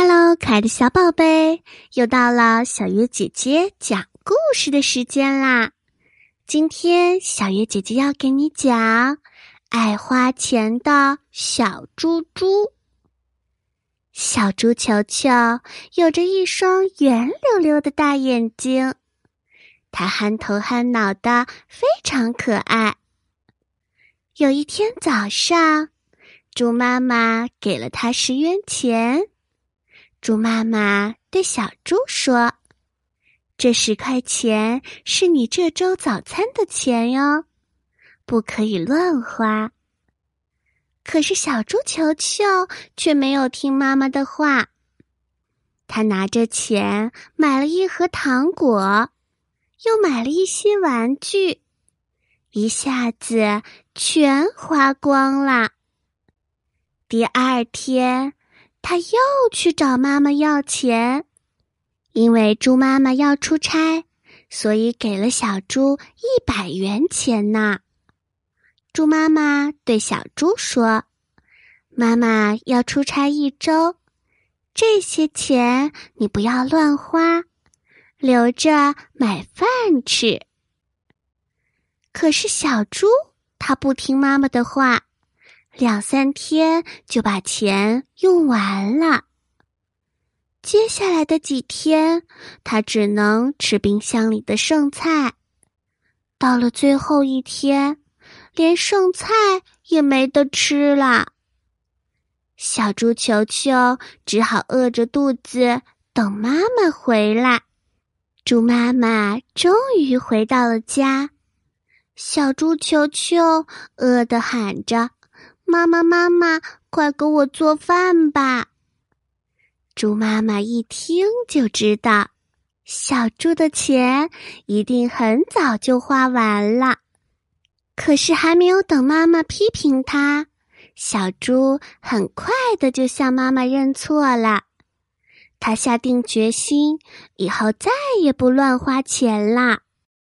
Hello，可爱的小宝贝，又到了小月姐姐讲故事的时间啦！今天小月姐姐要给你讲爱花钱的小猪猪。小猪球球有着一双圆溜溜的大眼睛，它憨头憨脑的，非常可爱。有一天早上，猪妈妈给了它十元钱。猪妈妈对小猪说：“这十块钱是你这周早餐的钱哟，不可以乱花。”可是小猪球球却没有听妈妈的话，他拿着钱买了一盒糖果，又买了一些玩具，一下子全花光了。第二天。他又去找妈妈要钱，因为猪妈妈要出差，所以给了小猪一百元钱呢。猪妈妈对小猪说：“妈妈要出差一周，这些钱你不要乱花，留着买饭吃。”可是小猪他不听妈妈的话。两三天就把钱用完了。接下来的几天，他只能吃冰箱里的剩菜。到了最后一天，连剩菜也没得吃了。小猪球球只好饿着肚子等妈妈回来。猪妈妈终于回到了家，小猪球球饿得喊着。妈妈，妈妈，快给我做饭吧！猪妈妈一听就知道，小猪的钱一定很早就花完了。可是还没有等妈妈批评他，小猪很快的就向妈妈认错了。他下定决心，以后再也不乱花钱啦。